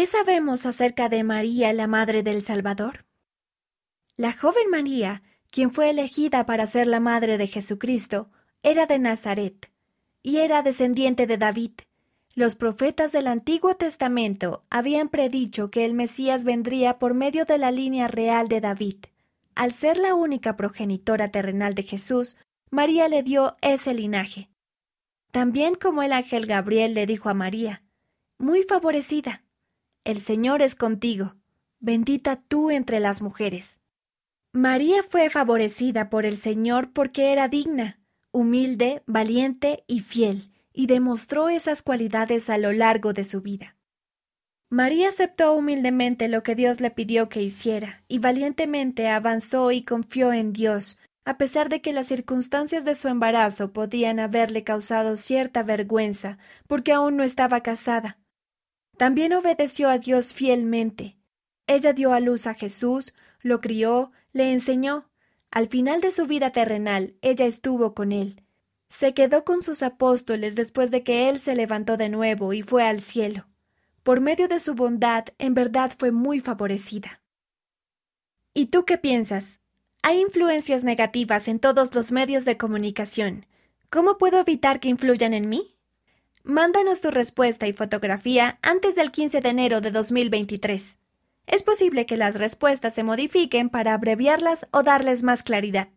¿Qué sabemos acerca de María, la Madre del Salvador? La joven María, quien fue elegida para ser la Madre de Jesucristo, era de Nazaret, y era descendiente de David. Los profetas del Antiguo Testamento habían predicho que el Mesías vendría por medio de la línea real de David. Al ser la única progenitora terrenal de Jesús, María le dio ese linaje. También como el ángel Gabriel le dijo a María, Muy favorecida, el Señor es contigo, bendita tú entre las mujeres. María fue favorecida por el Señor porque era digna, humilde, valiente y fiel, y demostró esas cualidades a lo largo de su vida. María aceptó humildemente lo que Dios le pidió que hiciera, y valientemente avanzó y confió en Dios, a pesar de que las circunstancias de su embarazo podían haberle causado cierta vergüenza, porque aún no estaba casada, también obedeció a Dios fielmente. Ella dio a luz a Jesús, lo crió, le enseñó. Al final de su vida terrenal, ella estuvo con él. Se quedó con sus apóstoles después de que él se levantó de nuevo y fue al cielo. Por medio de su bondad, en verdad fue muy favorecida. ¿Y tú qué piensas? Hay influencias negativas en todos los medios de comunicación. ¿Cómo puedo evitar que influyan en mí? Mándanos tu respuesta y fotografía antes del 15 de enero de 2023. Es posible que las respuestas se modifiquen para abreviarlas o darles más claridad.